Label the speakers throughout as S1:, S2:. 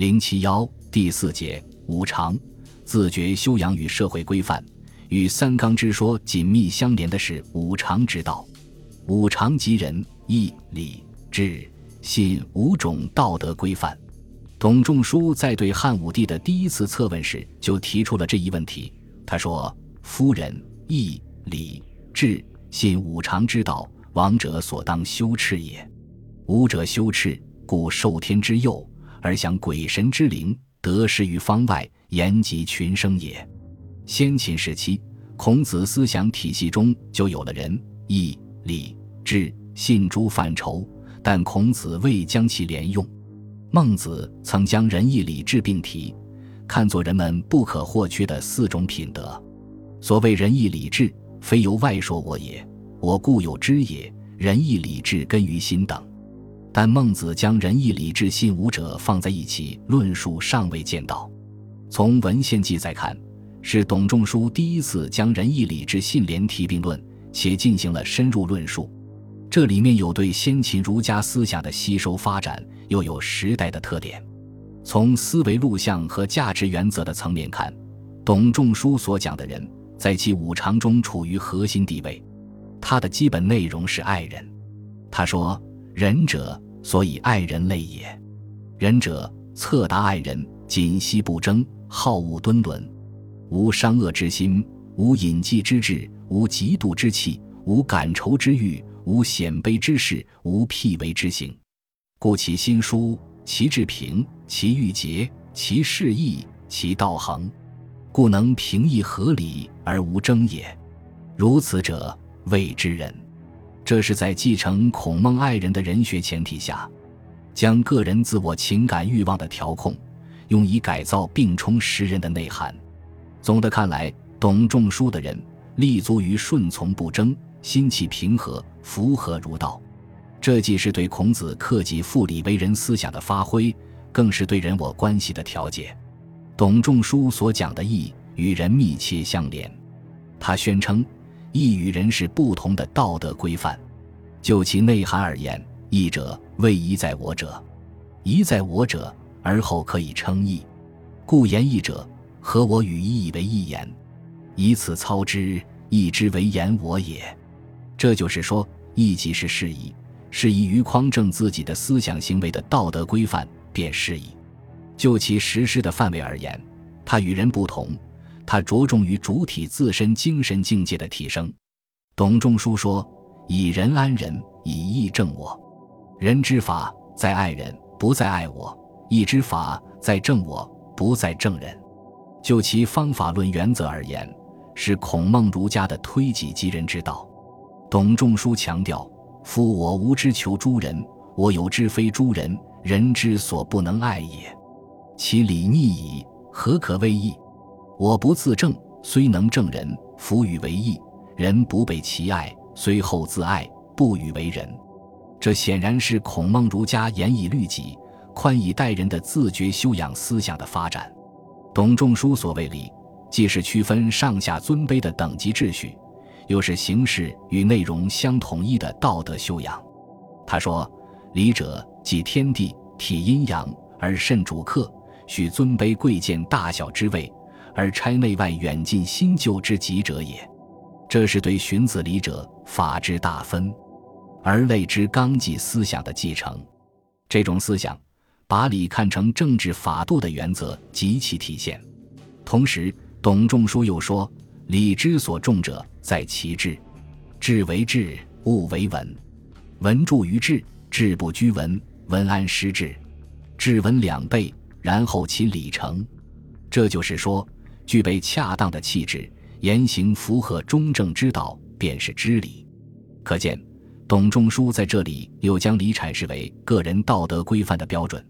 S1: 零七幺第四节五常，自觉修养与社会规范，与三纲之说紧密相连的是五常之道。五常即仁、义、礼、智、信五种道德规范。董仲舒在对汉武帝的第一次测问时就提出了这一问题。他说：“夫人、义、礼、智、信五常之道，王者所当修饬也。武者修饬，故受天之佑。”而享鬼神之灵，得失于方外，言及群生也。先秦时期，孔子思想体系中就有了仁、义、礼、智、信诸范畴，但孔子未将其连用。孟子曾将仁、义、礼、智并提，看作人们不可或缺的四种品德。所谓仁、义、礼、智，非由外说我也，我固有之也。仁、义、礼、智根于心等。但孟子将仁义礼智信五者放在一起论述，尚未见到。从文献记载看，是董仲舒第一次将仁义礼智信连提并论，且进行了深入论述。这里面有对先秦儒家思想的吸收发展，又有时代的特点。从思维录像和价值原则的层面看，董仲舒所讲的人，在其五常中处于核心地位。他的基本内容是爱人。他说。仁者，所以爱人类也。仁者，策达爱人，谨惜不争，好恶敦伦，无伤恶之心，无隐忌之志，无嫉妒之气，无感仇之欲，无显卑之事，无辟为之行。故其心疏，其志平，其欲节，其事义，其道恒，故能平易合理而无争也。如此者，谓之仁。这是在继承孔孟爱人的人学前提下，将个人自我情感欲望的调控，用以改造并充实人的内涵。总的看来，董仲舒的人立足于顺从不争，心气平和，符合儒道。这既是对孔子克己复礼为人思想的发挥，更是对人我关系的调节。董仲舒所讲的义与人密切相连，他宣称。义与人是不同的道德规范，就其内涵而言，义者为宜在我者，宜在我者而后可以称义。故言义者，合我与义以为义言，以此操之，义之为言我也。这就是说，义即是事宜，适宜于匡正自己的思想行为的道德规范，便适宜。就其实施的范围而言，它与人不同。他着重于主体自身精神境界的提升。董仲舒说：“以仁安人，以义正我。仁之法在爱人，不在爱我；义之法在正我，不在正人。”就其方法论原则而言，是孔孟儒家的推己及人之道。董仲舒强调：“夫我无之求诸人，我有之非诸人，人之所不能爱也。其理逆矣，何可谓义？”我不自正，虽能正人，弗与为义；人不被其爱，虽后自爱，不与为人。这显然是孔孟儒家严以律己、宽以待人的自觉修养思想的发展。董仲舒所谓礼，既是区分上下尊卑的等级秩序，又是形式与内容相统一的道德修养。他说：“礼者，即天地体阴阳而慎主客，许尊卑贵贱大小之位。”而差内外远近新旧之极者也，这是对荀子礼者法之大分，而类之纲纪思想的继承。这种思想把礼看成政治法度的原则极其体现。同时，董仲舒又说：“礼之所重者，在其志。志为治，物为文。文著于治，治不拘文，文安失治。治文两倍，然后其礼成。”这就是说。具备恰当的气质，言行符合中正之道，便是知礼。可见，董仲舒在这里又将礼阐释为个人道德规范的标准。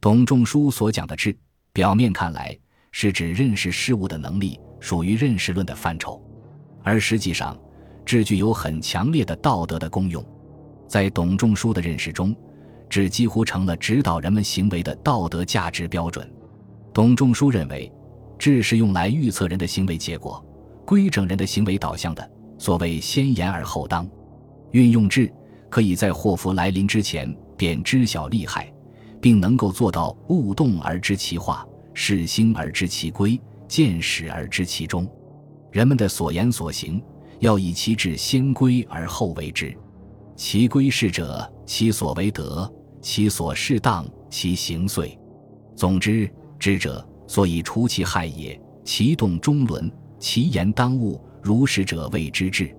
S1: 董仲舒所讲的智，表面看来是指认识事物的能力，属于认识论的范畴，而实际上，智具有很强烈的道德的功用。在董仲舒的认识中，智几乎成了指导人们行为的道德价值标准。董仲舒认为。智是用来预测人的行为结果，规整人的行为导向的。所谓先言而后当，运用智可以在祸福来临之前便知晓利害，并能够做到物动而知其化，事兴而知其规，见始而知其终。人们的所言所行，要以其智先归而后为之。其归是者，其所为德，其所适当，其行遂。总之，知者所以除其害也。其动中伦，其言当务，如实者谓之治。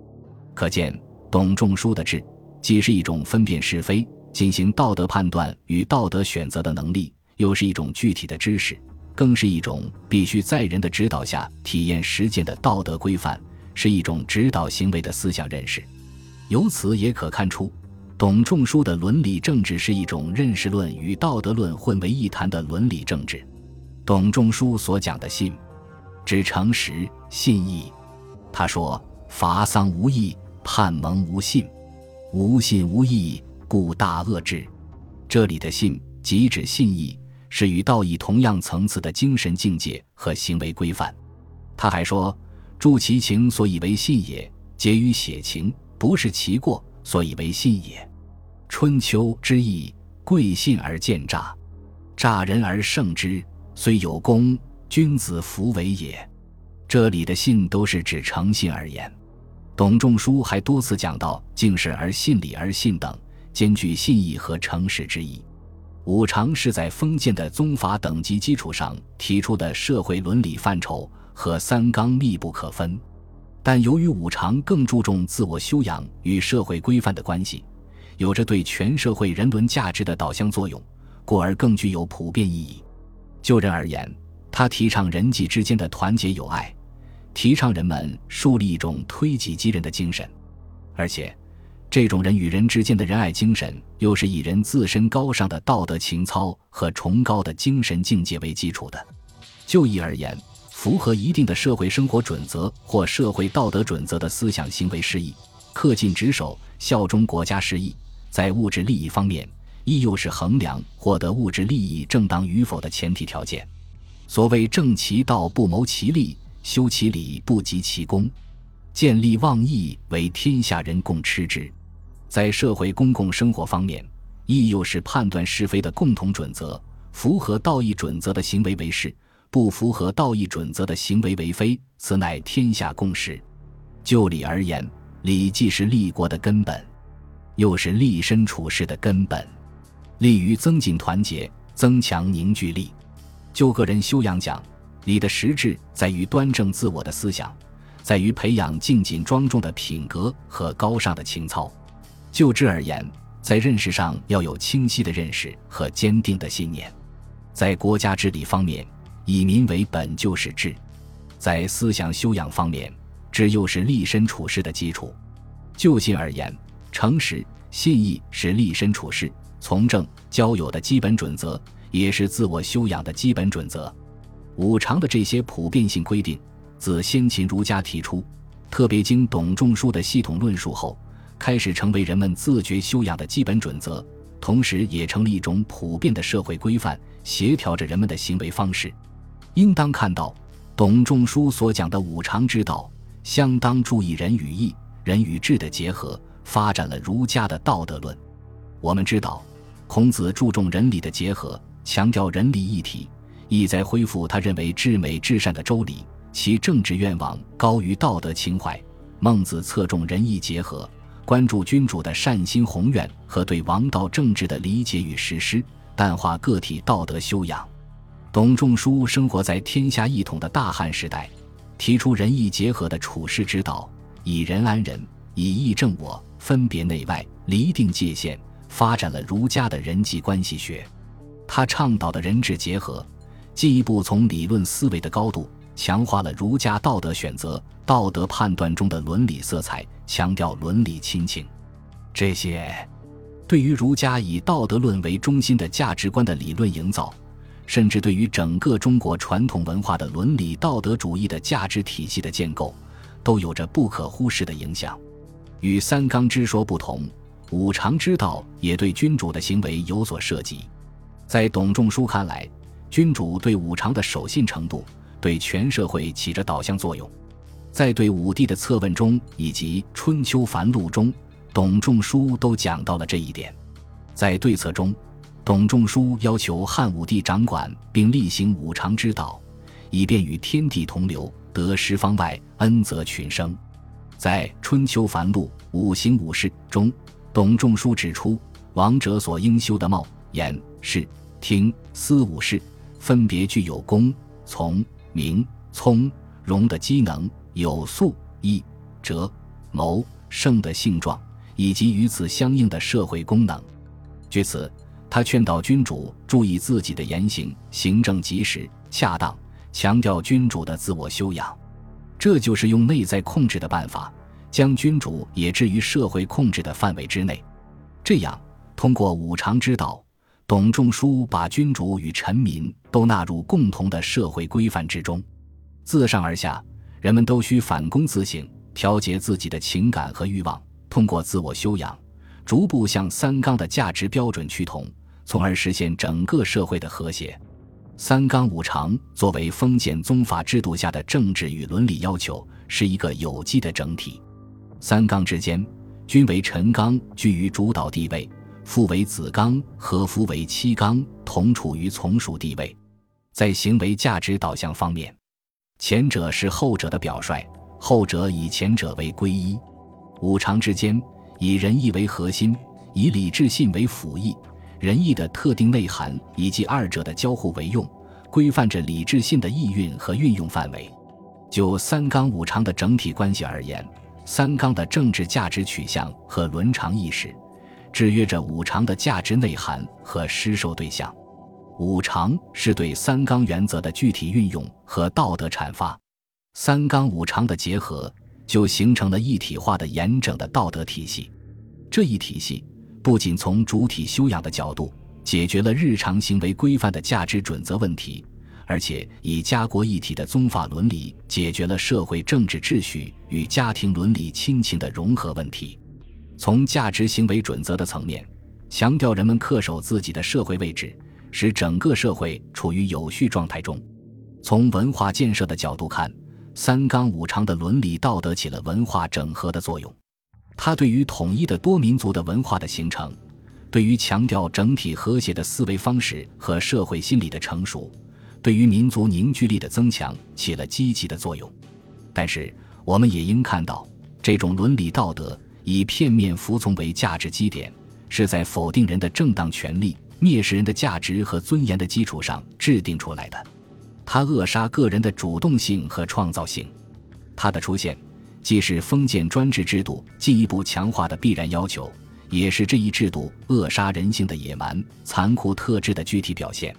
S1: 可见，董仲舒的治，既是一种分辨是非、进行道德判断与道德选择的能力，又是一种具体的知识。更是一种必须在人的指导下体验实践的道德规范，是一种指导行为的思想认识。由此也可看出，董仲舒的伦理政治是一种认识论与道德论混为一谈的伦理政治。董仲舒所讲的信，指诚实信义。他说：“伐丧无义，叛蒙无信，无信无义，故大恶之。”这里的信，即指信义。是与道义同样层次的精神境界和行为规范。他还说：“助其情，所以为信也；结于血情，不是其过，所以为信也。”春秋之义，贵信而见诈，诈人而胜之，虽有功，君子弗为也。这里的信都是指诚信而言。董仲舒还多次讲到敬事而信礼而信等，兼具信义和诚实之意。五常是在封建的宗法等级基础上提出的社会伦理范畴，和三纲密不可分。但由于五常更注重自我修养与社会规范的关系，有着对全社会人伦价值的导向作用，故而更具有普遍意义。就人而言，他提倡人际之间的团结友爱，提倡人们树立一种推己及人的精神，而且。这种人与人之间的仁爱精神，又是以人自身高尚的道德情操和崇高的精神境界为基础的。就义而言，符合一定的社会生活准则或社会道德准则的思想行为事义，恪尽职守、效忠国家事义，在物质利益方面，义又是衡量获得物质利益正当与否的前提条件。所谓正其道不谋其利，修其理不及其功，见利忘义为天下人共吃之。在社会公共生活方面，义又是判断是非的共同准则。符合道义准则的行为为是，不符合道义准则的行为为非，此乃天下共识。就礼而言，礼既是立国的根本，又是立身处世的根本，利于增进团结，增强凝聚力。就个人修养讲，礼的实质在于端正自我的思想，在于培养敬谨庄重的品格和高尚的情操。就之而言，在认识上要有清晰的认识和坚定的信念；在国家治理方面，以民为本就是治；在思想修养方面，治又是立身处世的基础。就信而言，诚实、信义是立身处世、从政、交友的基本准则，也是自我修养的基本准则。五常的这些普遍性规定，自先秦儒家提出，特别经董仲舒的系统论述后。开始成为人们自觉修养的基本准则，同时也成了一种普遍的社会规范，协调着人们的行为方式。应当看到，董仲舒所讲的五常之道，相当注意人与义、人与智的结合，发展了儒家的道德论。我们知道，孔子注重仁礼的结合，强调仁礼一体，意在恢复他认为至美至善的周礼，其政治愿望高于道德情怀。孟子侧重仁义结合。关注君主的善心宏愿和对王道政治的理解与实施，淡化个体道德修养。董仲舒生活在天下一统的大汉时代，提出仁义结合的处世之道，以仁安人，以义正我，分别内外，厘定界限，发展了儒家的人际关系学。他倡导的人治结合，进一步从理论思维的高度。强化了儒家道德选择、道德判断中的伦理色彩，强调伦理亲情。这些对于儒家以道德论为中心的价值观的理论营造，甚至对于整个中国传统文化的伦理道德主义的价值体系的建构，都有着不可忽视的影响。与三纲之说不同，五常之道也对君主的行为有所涉及。在董仲舒看来，君主对五常的守信程度。对全社会起着导向作用，在对武帝的策问中以及《春秋繁露》中，董仲舒都讲到了这一点。在对策中，董仲舒要求汉武帝掌管并厉行五常之道，以便与天地同流，得十方外恩泽群生。在《春秋繁露·五行五事》中，董仲舒指出，王者所应修的貌、言、事、听、思五事，分别具有公、从、明、聪、容的机能，有素、义、哲、谋、圣的性状，以及与此相应的社会功能。据此，他劝导君主注意自己的言行，行政及时、恰当，强调君主的自我修养。这就是用内在控制的办法，将君主也置于社会控制的范围之内。这样，通过五常之道，董仲舒把君主与臣民都纳入共同的社会规范之中。自上而下，人们都需反躬自省，调节自己的情感和欲望，通过自我修养，逐步向三纲的价值标准趋同，从而实现整个社会的和谐。三纲五常作为封建宗法制度下的政治与伦理要求，是一个有机的整体。三纲之间，君为臣纲居于主导地位，父为子纲和夫为妻纲同处于从属地位。在行为价值导向方面，前者是后者的表率，后者以前者为归依。五常之间，以仁义为核心，以礼智信为辅义。仁义的特定内涵以及二者的交互为用，规范着礼智信的意蕴和运用范围。就三纲五常的整体关系而言，三纲的政治价值取向和伦常意识，制约着五常的价值内涵和施受对象。五常是对三纲原则的具体运用和道德阐发，三纲五常的结合，就形成了一体化的严整的道德体系。这一体系。不仅从主体修养的角度解决了日常行为规范的价值准则问题，而且以家国一体的宗法伦理解决了社会政治秩序与家庭伦理亲情的融合问题。从价值行为准则的层面，强调人们恪守自己的社会位置，使整个社会处于有序状态中。从文化建设的角度看，三纲五常的伦理道德起了文化整合的作用。它对于统一的多民族的文化的形成，对于强调整体和谐的思维方式和社会心理的成熟，对于民族凝聚力的增强起了积极的作用。但是，我们也应看到，这种伦理道德以片面服从为价值基点，是在否定人的正当权利、蔑视人的价值和尊严的基础上制定出来的。它扼杀个人的主动性和创造性。它的出现。既是封建专制制度进一步强化的必然要求，也是这一制度扼杀人性的野蛮、残酷特质的具体表现。